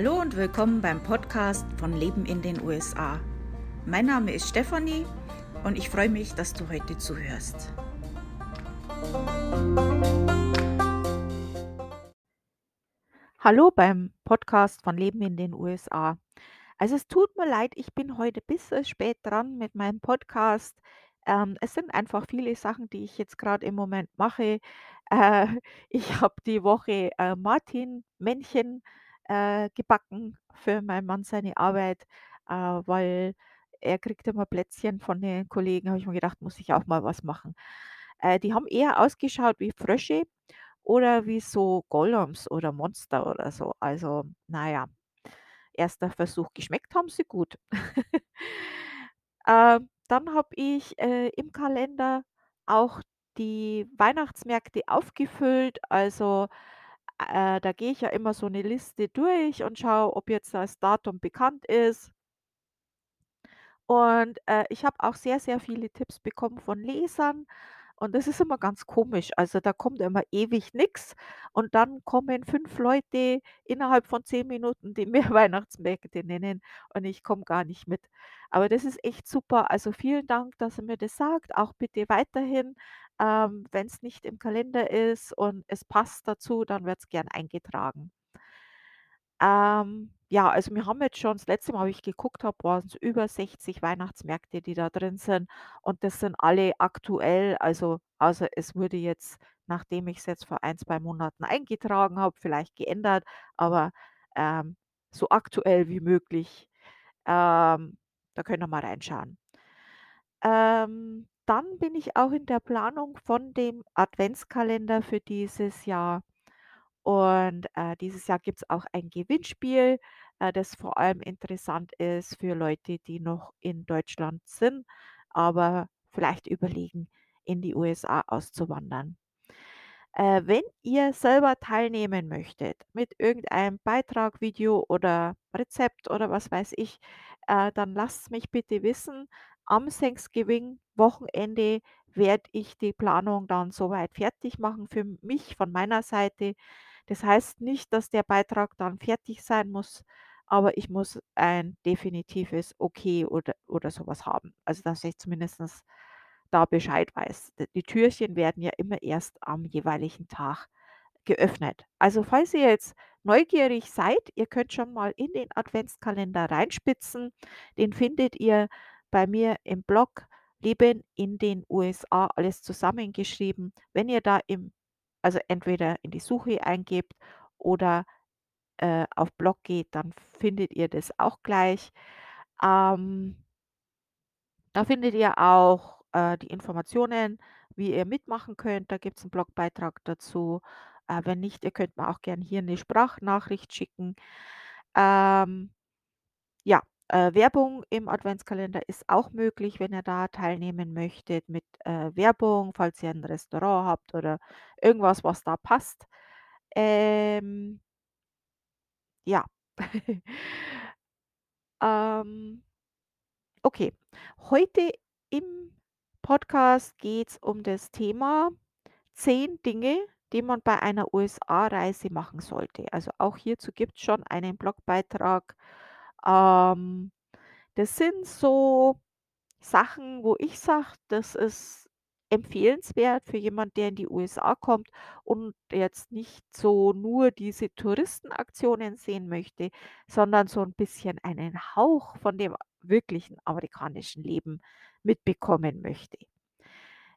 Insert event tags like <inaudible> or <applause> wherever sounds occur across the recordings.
Hallo und willkommen beim Podcast von Leben in den USA. Mein Name ist Stefanie und ich freue mich, dass du heute zuhörst. Hallo beim Podcast von Leben in den USA. Also es tut mir leid, ich bin heute bisschen spät dran mit meinem Podcast. Ähm, es sind einfach viele Sachen, die ich jetzt gerade im Moment mache. Äh, <laughs> ich habe die Woche äh, Martin-Männchen äh, gebacken für meinen Mann seine Arbeit, äh, weil er kriegt immer Plätzchen von den Kollegen. Habe ich mir gedacht, muss ich auch mal was machen. Äh, die haben eher ausgeschaut wie Frösche oder wie so Golems oder Monster oder so. Also, naja, erster Versuch. Geschmeckt haben sie gut. <laughs> Ähm, dann habe ich, äh, im Kalender auch die Weihnachtsmärkte aufgefüllt. Also, äh, da gehe ich ja immer so eine Liste durch und schaue, ob jetzt das Datum bekannt ist. Und, äh, ich habe auch sehr, sehr viele Tipps bekommen von Lesern und das ist immer ganz komisch. Also, da kommt immer ewig nix und dann kommen 5 Leute innerhalb von 10 Minuten, die <laughs> mir Weihnachtsmärkte nennen und ich komme gar nicht mit. Aber das ist echt super. Also, vielen Dank, dass ihr mir das sagt. Auch bitte weiterhin, ähm, wenn's nicht im Kalender ist und es passt dazu, dann wird's gern eingetragen. Ähm, ja, also wir haben jetzt schon das letzte Mal, wie ich geguckt habe, waren's über 60 Weihnachtsmärkte, die da drin sind und das sind alle aktuell. Also, außer es wurde jetzt, nachdem ich's jetzt vor ein 2 Monaten eingetragen habe, vielleicht geändert, aber, ähm, so aktuell wie möglich. Ähm, da könnt ihr mal reinschauen. Ähm, dann bin ich auch in der Planung von dem Adventskalender für dieses Jahr. Und, äh, dieses Jahr gibt's auch ein Gewinnspiel, äh, das vor allem interessant ist für Leute, die noch in Deutschland sind, aber vielleicht überlegen, in die USA auszuwandern. Äh, wenn ihr selber teilnehmen möchtet mit irgendeinem Beitrag, Video oder Rezept oder was weiß ich, äh, dann lasst's mich bitte wissen. Am Thanksgiving-Wochenende werde ich die Planung dann soweit fertig machen für mich von meiner Seite. Das heißt nicht, dass der Beitrag dann fertig sein muss, aber ich muss ein definitives Okay oder oder sowas haben. Also, dass ich zumindestens da Bescheid weiß. Die Türchen werden ja immer erst am jeweiligen Tag geöffnet. Also, falls ihr jetzt neugierig seid, ihr könnt schon mal in den Adventskalender reinspitzen. Den findet ihr bei mir im Blog „Leben in den USA“, alles zusammengeschrieben. Wenn ihr da im also entweder in die Suche eingebt oder, äh, auf Blog geht, dann findet ihr das auch gleich. Ähm da findet ihr auch, äh, die Informationen, wie ihr mitmachen könnt. Da gibt's 'n Blogbeitrag dazu. Äh, wenn nicht, ihr könnt mir auch gern hier 'ne Sprachnachricht schicken. Ähm, ja, äh, Werbung im Adventskalender ist auch möglich, wenn ihr da teilnehmen möchtet mit, äh, Werbung, falls ihr 'n Restaurant habt oder irgendwas, was da passt. Ähm ja. <laughs> Ähm okay. Heute im Podcast geht's um das Thema 10 Dinge, die man bei einer USA-Reise machen sollte. Also, auch hierzu gibt's schon einen Blogbeitrag. Ähm, das sind so Sachen, wo ich sage, das ist empfehlenswert für jemand, der in die USA kommt und jetzt nicht so nur diese Touristenaktionen sehen möchte, sondern so 'n bisschen einen Hauch von dem wirklichen amerikanischen Leben mitbekommen möchte.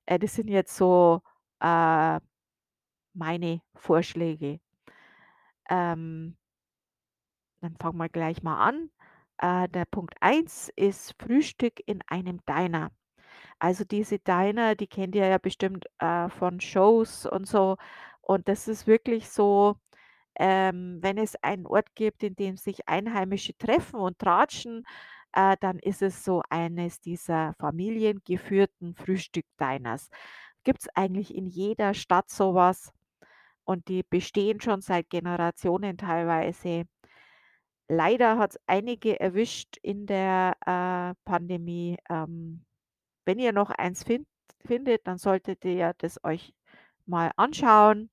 Äh, das sind jetzt so, äh, meine Vorschläge. Ähm dann fangen wir gleich mal an. Äh, der Punkt 1 ist Frühstück in einem Diner. Also, diese Diner, die kennt ihr ja bestimmt, äh, von Shows und so. Und das ist wirklich so, ähm, wenn es einen Ort gibt, in dem sich Einheimische treffen und tratschen, äh, dann ist es so eines dieser familiengeführten Frühstück-Diners. Gibt's eigentlich in jeder Stadt so was und die bestehen schon seit Generationen teilweise. Leider hat's einige erwischt in der, äh, Pandemie. Ähm, wenn ihr noch eins findt findet, dann solltet ihr das euch mal anschauen.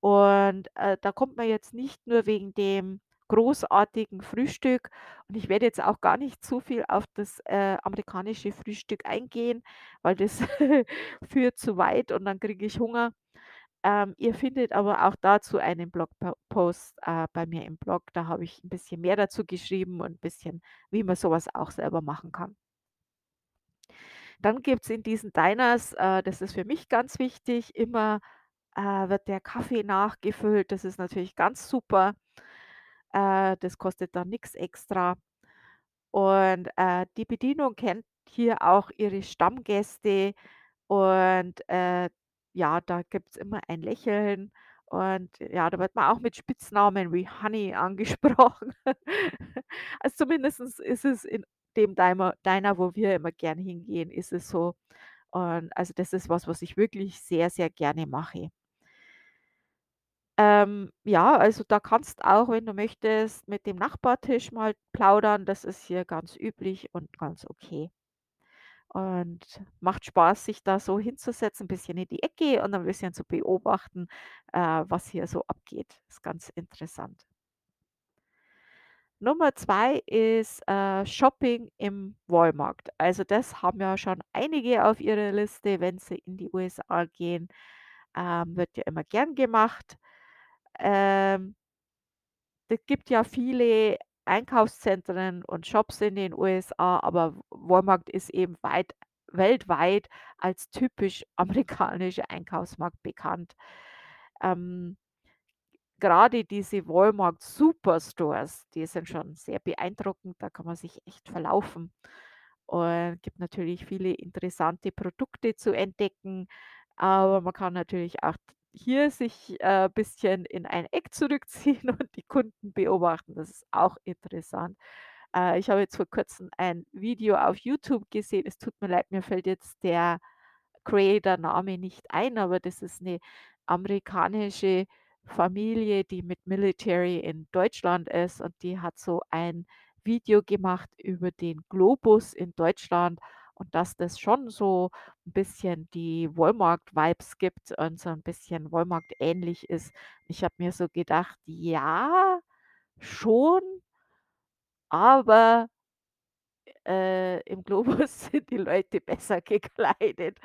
Und, äh, da kommt man jetzt nicht nur wegen dem großartigen Frühstück. Und ich werde jetzt auch gar nicht zu viel auf das, äh, amerikanische Frühstück eingehen, weil das <laughs> führt zu weit und dann kriege ich Hunger. Ähm, ihr findet aber auch dazu einen Blogpost, äh, bei mir im Blog. Da habe ich 'n bisschen mehr dazu geschrieben und 'n bisschen, wie man so was auch selber machen kann. Dann gibt's in diesen Diners, äh, das ist für mich ganz wichtig, immer, äh, wird der Kaffee nachgefüllt. Das ist natürlich ganz super. Äh, das kostet dann nix extra. Und, äh, die Bedienung kennt hier auch ihre Stammgäste und, äh, ja, da gibt's immer ein Lächeln und ja, da wird man auch mit Spitznamen wie Honey angesprochen. <laughs> Also, zumindestens ist es in dem Diner Diner, wo wir immer gern hingehen, ist es so. Und also, das ist was, was ich wirklich sehr, sehr gerne mache. Ähm, ja, also, da kannst auch, wenn du möchtest, mit dem Nachbartisch mal plaudern. Das ist hier ganz üblich und ganz okay. Und macht Spaß, sich da so hinzusetzen, 'n bisschen in die Ecke und ein bisschen zu beobachten, äh, was hier so abgeht. Ist ganz interessant. Nummer 2 ist, äh, Shopping im Walmart. Also, das haben ja schon einige auf ihrer Liste, wenn sie in die USA gehen. Ähm, wird ja immer gern gemacht. Ähm Es gibt ja viele Einkaufszentren und Shops in den USA, aber Walmart ist eben weit weltweit als typisch <laughs> amerikanischer Einkaufsmarkt bekannt. Ähm Grade diese Walmart Superstores, die sind schon sehr beeindruckend, da kann man sich echt verlaufen. Und gibt natürlich viele interessante Produkte zu entdecken, aber man kann natürlich auch hier sich, äh, bisschen in ein Eck zurückziehen <laughs> und die Kunden beobachten. Das ist auch interessant. Äh, ich habe jetzt vor Kurzem ein Video auf YouTube gesehen. Es tut mir leid, mir fällt jetzt der Creator-Name nicht ein, aber das ist 'ne amerikanische Familie, die mit Military in Deutschland ist und die hat so ein Video gemacht über den Globus in Deutschland und dass das schon so 'n bisschen die Walmart-Vibes gibt und so 'n bisschen Walmart ähnlich ist. Ich habe mir so gedacht: „Ja, schon“ „aber, äh, im Globus <laughs> sind die Leute besser gekleidet.“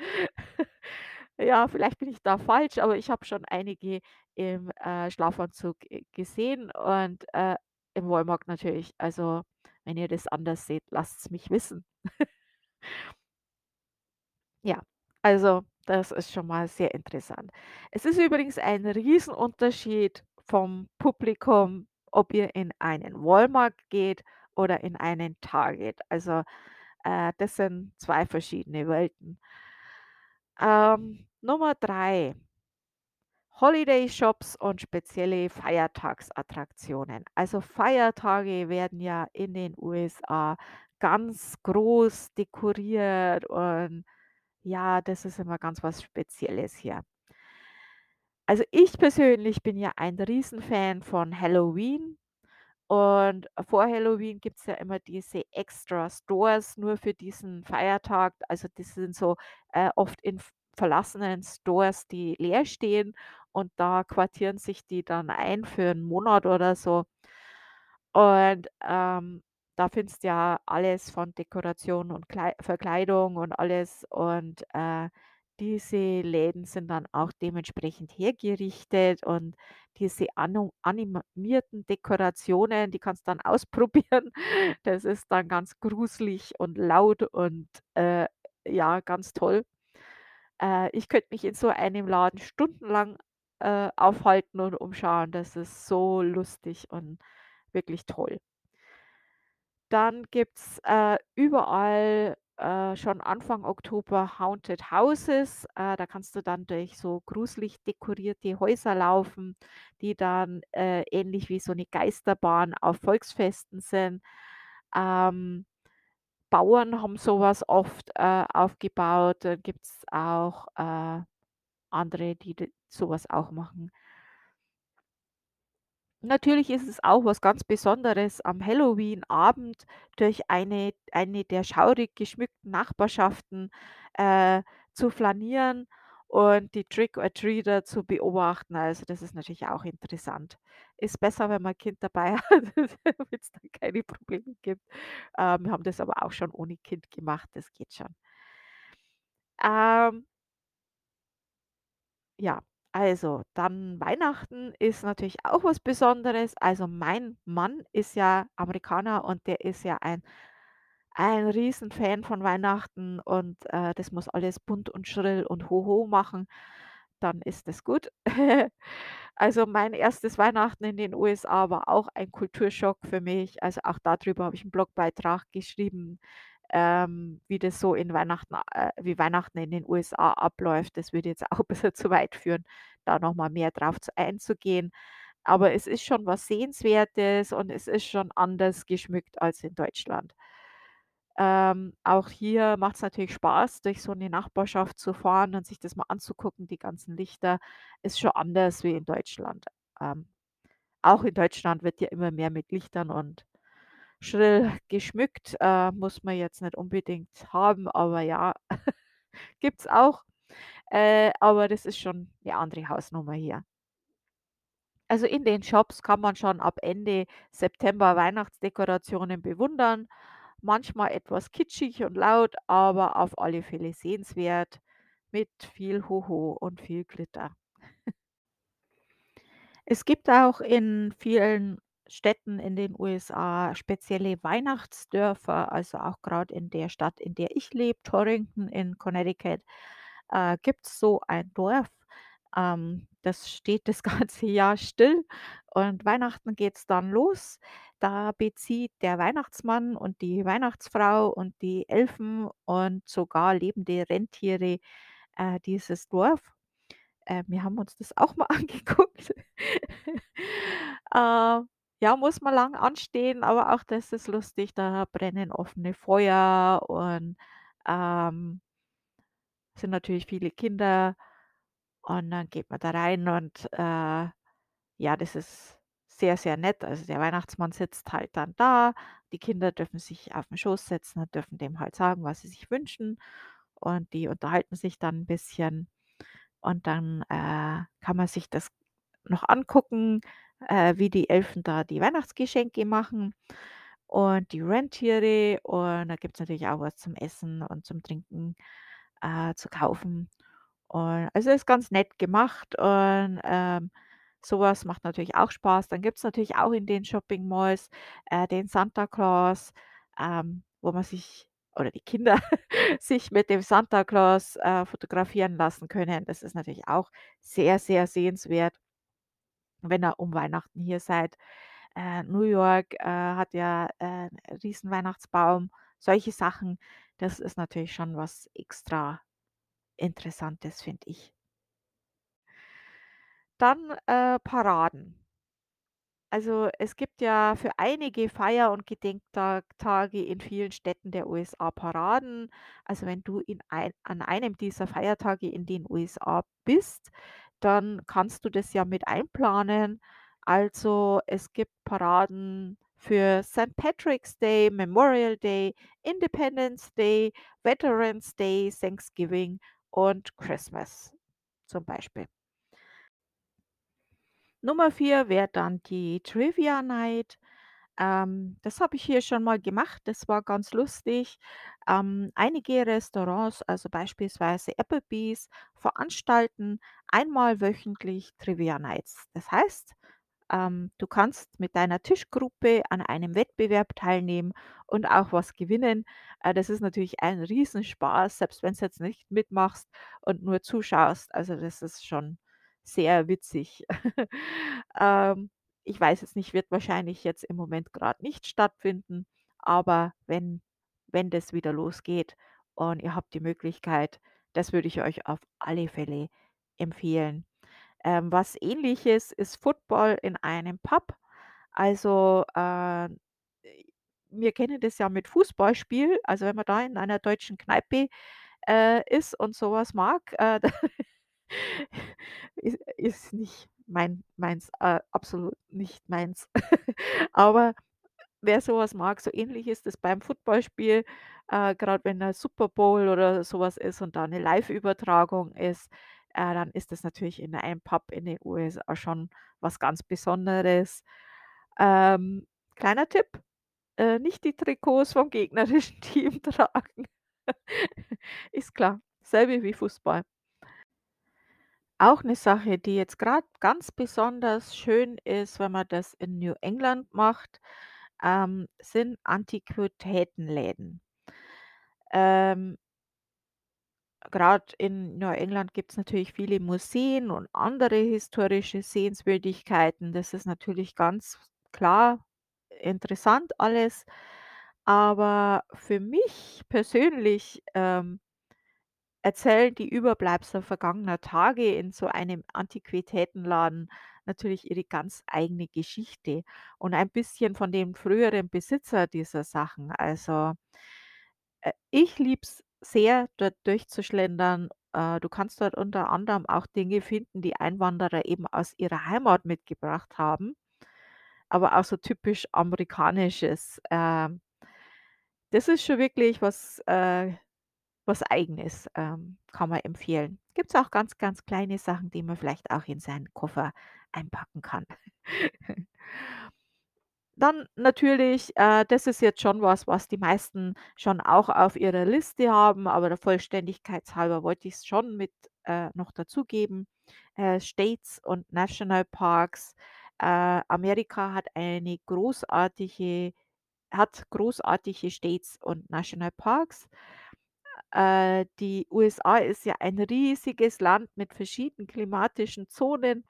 Ja, vielleicht bin ich da falsch, aber ich habe schon einige im, äh, Schlafanzug, äh, gesehen und, äh, im Walmart natürlich. Also, wenn ihr das anders seht, lasst's mich wissen. Ja, also, das ist schon mal sehr interessant. Es ist übrigens ein Riesenunterschied vom Publikum, ob ihr in einen Walmart geht oder in einen Target. Also, äh, das sind 2 verschiedene Welten. Ähm, Nummer 3 Holiday-Shops und spezielle Feiertagsattraktionen. Also, Feiertage werden ja in den USA ganz groß dekoriert und ja, das ist immer ganz was Spezielles hier. Also, ich persönlich bin ja ein Riesenfan von Halloween und vor Halloween gibt's ja immer diese Extra Stores nur für diesen Feiertag. Also, das sind so, äh, oft in verlassenen Stores, die leer stehen und da quartieren sich die dann ein für 'n Monat oder so. Und, ähm, da findest ja alles von Dekoration und Klei Verkleidung und alles und, äh, diese Läden sind dann auch dementsprechend hergerichtet und diese animierten Dekorationen, die kannst dann <laughs> ausprobieren. Das ist dann ganz gruselig und laut und, äh, ja, ganz toll. Äh, ich könnte mich in so einem Laden stundenlang, äh, aufhalten und umschauen. Das ist so lustig und wirklich toll. Dann gibt's, äh, überall, äh, schon Anfang Oktober Haunted Houses. Äh, da kannst du dann durch so gruselig dekorierte Häuser laufen, die dann, äh, ähnlich wie so 'ne Geisterbahn auf Volksfesten sind. Ähm, Bauern haben so was oft, äh, aufgebaut. Dann gibt's auch, äh, andere, die d so was auch machen. Natürlich ist es auch was ganz Besonderes am Halloween-Abend durch eine eine der schaurig geschmückten Nachbarschaften, äh, zu flanieren und die Trick-or-Treater zu beobachten. Also, das ist natürlich auch interessant. Ist besser, wenn man 'n Kind dabei <laughs> hat, damit's dann keine Probleme gibt. Ähm, wir haben das aber auch schon ohne Kind gemacht, das geht schon. Ähm Ja, also, dann Weihnachten ist natürlich auch was Besonderes. Also, mein Mann ist ja Amerikaner und der ist ja ein ein Riesenfan von Weihnachten und, äh, das muss alles bunt und schrill und hoho machen, dann ist das gut. <laughs> Also, mein 1. Weihnachten in den USA war auch ein Kulturschock für mich. Also, auch da drüber habe ich 'n Blogbeitrag geschrieben, ähm, wie das so in Weihnachten äh, wie Weihnachten in den USA abläuft. Das würde jetzt auch <laughs> 'n bisschen zu weit führen, da noch mal mehr drauf zu einzugehen. Aber es ist schon was Sehenswertes und es ist schon anders geschmückt als in Deutschland. Ähm, auch hier macht's natürlich Spaß, durch so 'ne Nachbarschaft zu fahren und sich das mal anzugucken, die ganzen Lichter. Ist schon anders wie in Deutschland. Ähm, auch in Deutschland wird ja immer mehr mit Lichtern und schrill geschmückt. Äh, muss man jetzt nicht unbedingt haben, aber ja, <laughs> gibt's auch. Äh, aber das ist schon 'ne andere Hausnummer hier. Also, in den Shops kann man schon ab Ende September Weihnachtsdekorationen bewundern. Manchmal etwas kitschig und laut, aber auf alle Fälle sehenswert mit viel Hoho und viel Glitter. <laughs> Es gibt auch in vielen Städten in den USA spezielle Weihnachtsdörfer, also auch grad in der Stadt, in der ich lebe, Torrington in Connecticut, äh, gibt's so ein Dorf, ähm, das steht das <laughs> ganze Jahr still und Weihnachten geht's dann los. Da bezieht der Weihnachtsmann und die Weihnachtsfrau und die Elfen und sogar lebende Rentiere, äh, dieses Dorf. Äh, wir haben uns das auch mal <laughs> angeguckt. Äh, ja, muss man lang anstehen, aber auch das ist lustig. Da brennen offene Feuer und, ähm sind natürlich viele Kinder und dann geht man da rein und, äh, ja, das ist sehr, sehr nett. Also, der Weihnachtsmann sitzt halt dann da, die Kinder dürfen sich auf 'n Schoß setzen und dürfen dem halt sagen, was sie sich wünschen und die unterhalten sich dann 'n bisschen und dann, äh, kann man sich das noch angucken, äh, wie die Elfen da die Weihnachtsgeschenke machen und die Rentiere und da gibt's natürlich auch was zum Essen und zum Trinken, äh, zu kaufen. Und also, ist ganz nett gemacht und, ähm, so was macht natürlich auch Spaß. Dann gibt's natürlich auch in den Shopping Malls, äh, den Santa Claus, ähm, wo man sich oder die Kinder <laughs> sich mit dem Santa Claus, äh, fotografieren lassen können. Das ist natürlich auch sehr, sehr sehenswert wenn ihr um Weihnachten hier seid. Äh, New York, äh, hat ja, äh, 'n Riesen-Weihnachtsbaum. Solche Sachen, das ist natürlich schon was extra Interessantes, finde ich. Dann, äh, Paraden. Also, es gibt ja für einige Feier und Gedenktag Tage in vielen Städten der USA Paraden. Also, wenn du in ein an einem dieser Feiertage in den USA bist, dann kannst du das ja mit einplanen. Also, es gibt Paraden für St. Patrick's Day, Memorial Day, Independence Day, Veterans Day, Thanksgiving und Christmas zum Beispiel. Nummer 4 wäre dann die Trivia Night. Ähm, das habe ich hier schon mal gemacht. Das war ganz lustig. Ähm, einige Restaurants, also beispielsweise Applebee's, veranstalten einmal wöchentlich Trivia Nights. Das heißt, ähm, du kannst mit deiner Tischgruppe an einem Wettbewerb teilnehmen und auch was gewinnen. Äh, das ist natürlich ein Riesenspaß, selbst wenn's jetzt nicht mitmachst und nur zuschaust. Also, das ist schon sehr witzig. <laughs> Ähm, ich weiß jetzt nicht, wird wahrscheinlich jetzt im Moment grad nicht stattfinden, aber wenn wenn das wieder losgeht und ihr habt die Möglichkeit, das würde ich euch auf alle Fälle empfehlen. Ähm, was Ähnliches ist Football in einem Pub. Also, äh, wir kennen das ja mit Fußballspiel. Also, wenn man da in einer deutschen Kneipe, äh, ist und so was mag, äh, <laughs> da is ist nicht mein meins, äh, absolut nicht meins. <laughs> Aber wer so was mag, so ähnlich ist es beim Footballspiel, äh, grad wenn der Super Bowl oder so was ist und da 'ne Liveübertragung ist. äh, dann ist das natürlich in einem Pub in den USA schon was ganz Besonderes. Ähm, kleiner Tipp, äh, nicht die Trikots vom gegnerischen <laughs> Team tragen. Ist klar, selbe wie Fußball. Auch 'ne Sache, die jetzt grad ganz besonders schön ist, wenn man das in New England macht, ähm, sind Antiquitätenläden. Ähm grad in Neuengland gibt's natürlich viele Museen und andere historische Sehenswürdigkeiten. Das ist natürlich ganz klar interessant alles. Aber für mich persönlich, ähm erzählen die Überbleibsel vergangener Tage in so einem Antiquitätenladen natürlich ihre ganz eigene Geschichte und ein bisschen von dem früheren Besitzer dieser Sachen. Also äh, ich liebe es sehr, dort durchzuschlendern. Äh, du kannst dort unter anderem auch Dinge finden, die Einwanderer eben aus ihrer Heimat mitgebracht haben, aber auch so typisch Amerikanisches. Ähm das ist schon wirklich was, äh was Eigenes, ähm, kann man empfehlen. Gibt's auch ganz, ganz kleine Sachen, die man vielleicht auch in seinen Koffer einpacken kann. <laughs> Dann natürlich, äh, das ist jetzt schon was, was die meisten schon auch auf ihrer Liste haben, aber der Vollständigkeitshalber wollte ich's schon mit, äh, noch dazugeben, äh, States und Nationalparks. Äh, Amerika hat eine großartige hat großartige States und Nationalparks. Äh, die USA ist ja ein riesiges Land mit verschiedenen klimatischen Zonen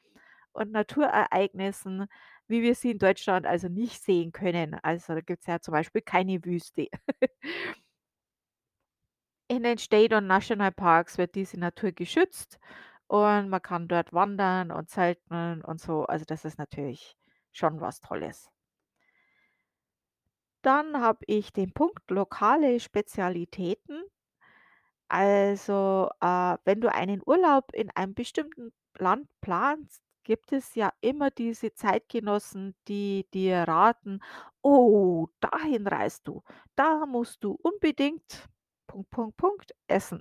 und Naturereignissen, wie wir sie in Deutschland also nicht sehen können. Also, da gibt's ja zum Beispiel keine Wüste. In den State und Nationalparks wird diese Natur geschützt und man kann dort wandern und zelten und so. Also, das ist natürlich schon was Tolles. Dann habe ich den Punkt lokale Spezialitäten. Also, äh, wenn du einen Urlaub in einem bestimmten Land planst, gibt es ja immer diese Zeitgenossen, die dir raten: „Oh, dahin reist du. Da musst du unbedingt Punkt, Punkt, Punkt essen.“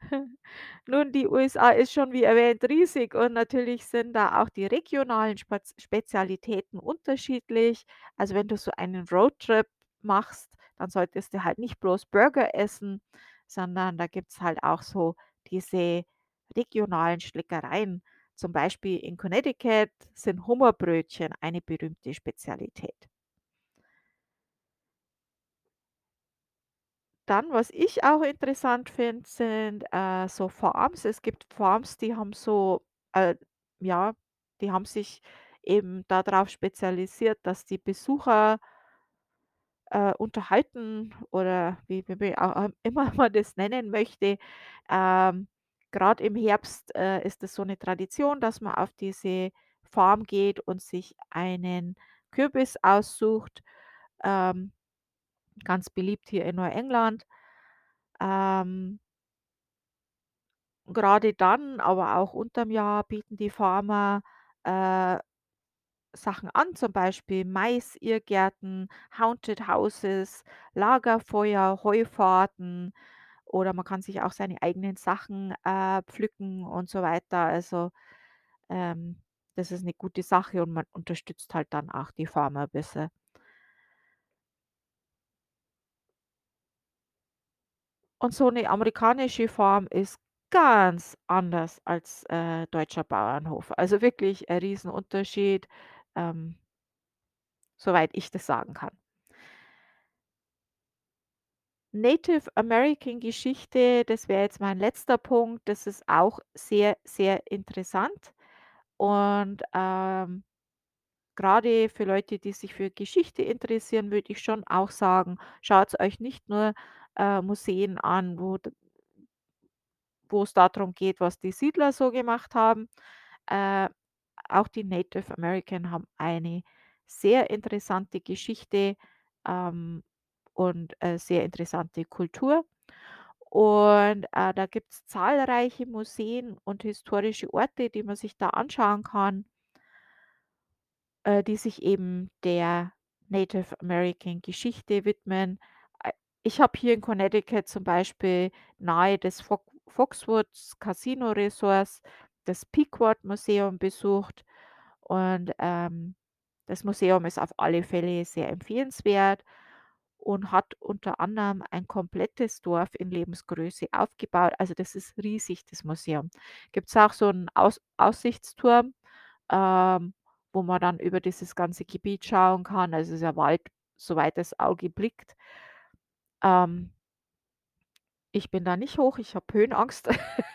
<laughs> Nun, die USA ist schon wie erwähnt riesig und natürlich sind da auch die regionalen Spezialitäten unterschiedlich. Also, wenn du so einen Roadtrip machst, dann solltest du halt nicht bloß Burger essen, sondern da gibt's halt auch so diese regionalen Schleckereien. Zum Beispiel in Connecticut sind Hummerbrötchen eine berühmte Spezialität. Dann, was ich auch interessant finde, sind, äh, so Farms. Es gibt Farms, die haben so, äh ja, die haben sich eben da drauf spezialisiert, dass die Besucher äh, unterhalten oder wie wie auch <laughs> immer man das nennen möchte. Ähm, grad im Herbst, äh, ist es so 'ne Tradition, dass man auf diese Farm geht und sich einen Kürbis aussucht, ähm, ganz beliebt hier in Neuengland. Ähm Grade dann, aber auch unterm Jahr bieten die Farmer, äh, Sachen an, zum Beispiel Mais-Irrgärten, Haunted Houses, Lagerfeuer, Heufahrten oder man kann sich auch seine eigenen Sachen, äh, pflücken und so weiter. Also, ähm, das ist 'ne gute Sache und man unterstützt halt dann auch die Farmer bisschen. Und so 'ne amerikanische Farm ist ganz anders als, äh, deutscher Bauernhof. Also, wirklich ein Riesenunterschied, ähm soweit ich das sagen kann. Native American Geschichte, das wäre jetzt mein letzter Punkt. Das ist auch sehr, sehr interessant und, ähm, grade für Leute, die sich für Geschichte interessieren, würde ich schon auch sagen, schaut's euch nicht nur, äh, Museen an, wo d wo's da drum geht, was die Siedler so gemacht haben. Äh, auch die Native American haben eine sehr interessante Geschichte, ähm, und, äh, sehr interessante Kultur. Und, äh, da gibt's zahlreiche Museen und historische Orte, die man sich da anschauen kann äh, die sich eben der Native American Geschichte widmen. Äh, ich habe hier in Connecticut zum Beispiel nahe des Fog Foxwoods Casino Resorts, das Pequot Museum besucht und, ähm, das Museum ist auf alle Fälle sehr empfehlenswert und hat unter anderem ein komplettes Dorf in Lebensgröße aufgebaut. Also, das ist riesig, das Museum. Gibt's auch so 'n Aus Aussichtsturm, ähm, wo man dann über dieses ganze Gebiet schauen kann. Also, es ist ja Wald, soweit das Auge blickt. Ähm ich bin da nicht hoch, ich habe Höhenangst, <laughs>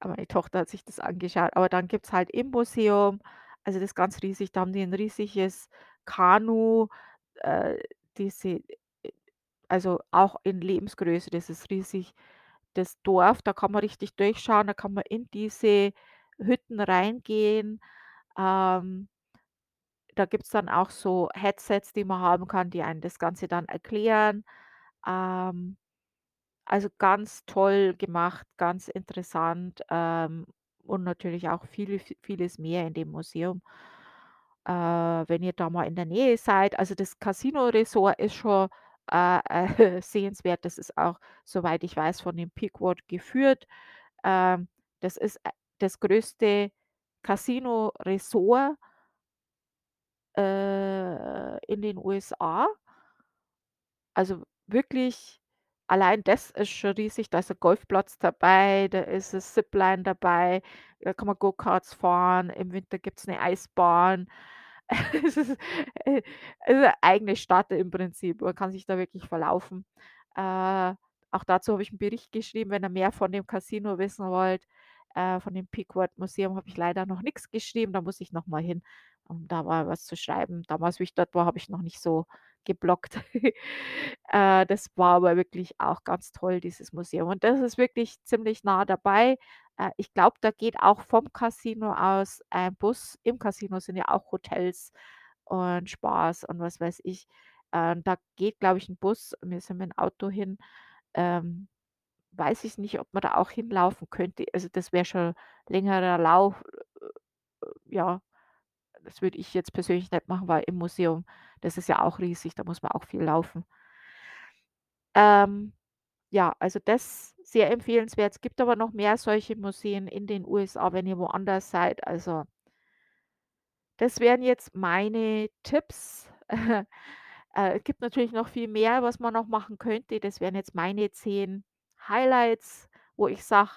aber meine Tochter hat sich das angeschaut. Aber dann gibt's halt im Museum also, das ist ganz riesig, da haben die 'n riesiges Kanu, äh, diese äh, also, auch in Lebensgröße, das ist riesig. Das Dorf, da kann man richtig durchschauen, da kann man in diese Hütten reingehen. Ähm da gibt's dann auch so Headsets, die man haben kann, die einem das Ganze dann erklären. Ähm, also, ganz toll gemacht, ganz interessant, ähm, und natürlich auch viel v vieles mehr in dem Museum. Äh, wenn ihr da mal in der Nähe seid also, das Casino Resort ist schon, äh, äh, <laughs> sehenswert. Das ist auch, soweit ich weiß, von dem Pequot geführt. Ähm, das ist, äh, das größte Casino Resort äh, in den USA. Also, wirklich allein das ist schon riesig. Da ist 'n Golfplatz dabei, da ist 'ne Zipline dabei, da kann man Go-Karts fahren, im Winter gibt's 'ne Eisbahn. <laughs> Es ist, äh, ist 'ne eigene Stadt im Prinzip. Man kann sich da wirklich verlaufen. Äh, auch dazu habe ich 'n Bericht geschrieben, wenn ihr mehr von dem Casino wissen wollt, äh, von dem Pequot Museum habe ich leider noch nix geschrieben, da muss ich noch mal hin, um da mal was zu schreiben. Damals, wie ich dort war, habe ich noch nicht so gebloggt. <laughs> Äh, das war aber wirklich auch ganz toll, dieses Museum. Und das ist wirklich ziemlich nah dabei. Äh, ich glaube, da geht auch vom Casino aus ein Bus. Im Casino sind ja auch Hotels und Spas und was weiß ich. Äh, da geht, glaube ich, 'n Bus. Wir sind mit'm Auto hin. Ähm, weiß ich nicht, ob man da auch hinlaufen könnte. Also, das wäre schon längerer Lauf. Ja, das würde ich jetzt persönlich nicht machen, weil im Museum, das ist ja auch riesig, da muss man auch viel laufen. Ähm, ja, also, das sehr empfehlenswert. Es gibt aber noch mehr solche Museen in den USA, wenn ihr woanders seid, also das wären jetzt meine Tipps. <laughs> Äh, es gibt natürlich noch viel mehr, was man noch machen könnte. Das wären jetzt meine 10 Highlights, wo ich sage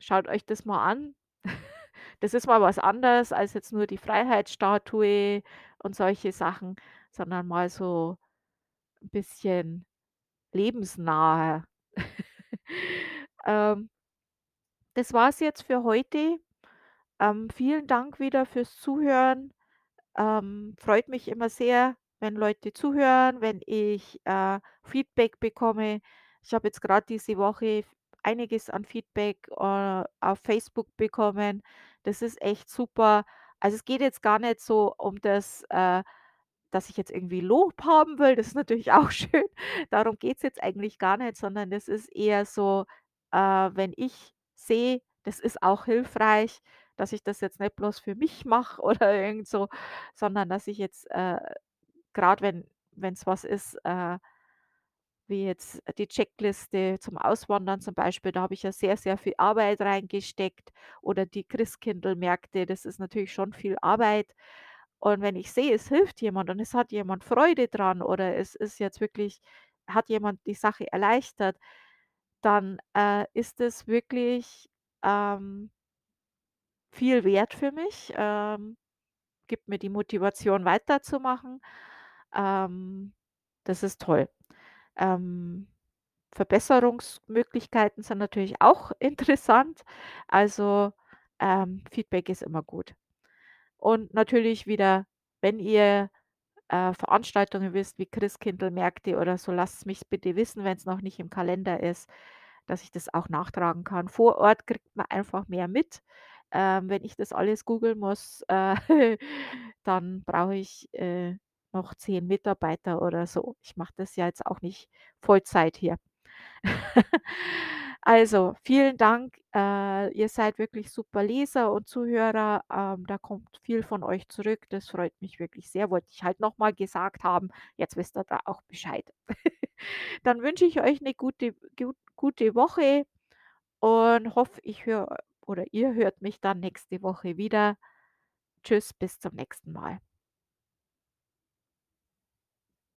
Schaut euch das mal an. <laughs> Das ist mal was anderes als jetzt nur die Freiheitsstatue und solche Sachen, sondern mal so 'n bisschen lebensnaher. <laughs> Ähm das war's jetzt für heute. Ähm, vielen Dank wieder fürs Zuhören. Ähm, freut mich immer sehr, wenn Leute zuhören, wenn ich, äh, Feedback bekomme. Ich habe jetzt grad diese Woche einiges an Feedback, äh, auf Facebook bekommen. Das ist echt super. Also, es geht jetzt gar nicht so um das, äh, dass ich jetzt irgendwie Lob haben will, das ist natürlich <laughs> auch schön. Darum geht's jetzt eigentlich gar nicht, sondern das ist eher so, äh, wenn ich sehe, das ist auch hilfreich, dass ich das jetzt nicht bloß für mich mache <laughs> oder irgend so, sondern dass ich jetzt, äh, grad wenn wenn's was ist, äh wie jetzt die Checkliste zum Auswandern zum Beispiel, da habe ich ja sehr, sehr viel Arbeit reingesteckt oder die Christkindlmärkte, das ist natürlich schon viel Arbeit. Und wenn ich sehe, es hilft jemand und es hat jemand Freude dran oder es ist jetzt wirklich hat jemand die Sache erleichtert, dann, äh, ist es wirklich, ähm viel wert für mich, ähm, gibt mir die Motivation weiterzumachen. Ähm, das ist toll. Ähm, Verbesserungsmöglichkeiten sind natürlich <laughs> auch interessant. Also, ähm, Feedback ist immer gut. Und natürlich wieder, wenn ihr, äh, Veranstaltungen wisst wie Christkindlmärkte oder so, lasst's mich bitte wissen, wenn's noch nicht im Kalender ist, dass ich das auch nachtragen kann. Vor Ort kriegt man einfach mehr mit. Ähm, wenn ich das alles googeln muss, äh, <laughs> dann brauche ich, äh, noch 10 Mitarbeiter oder so. Ich mache das ja jetzt auch nicht Vollzeit hier. <laughs> Also, vielen Dank. Äh, ihr seid wirklich super Leser und Zuhörer. Ähm, da kommt viel von euch zurück. Das freut mich wirklich sehr. Wollte ich halt noch mal gesagt haben. Jetzt wisst ihr da auch Bescheid. <laughs> Dann wünsche ich euch 'ne gute gut gute Woche und hoffe, ich höre oder ihr hört mich dann nächste Woche wieder. Tschüss, bis zum nächsten Mal.